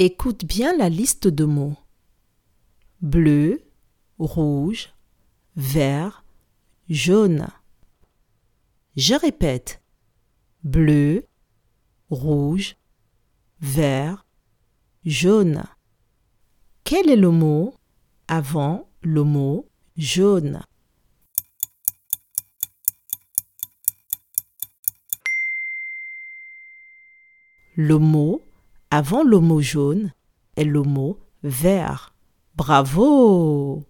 Écoute bien la liste de mots. Bleu, rouge, vert, jaune. Je répète. Bleu, rouge, vert, jaune. Quel est le mot avant le mot jaune? Le mot avant mot jaune est mot vert. Bravo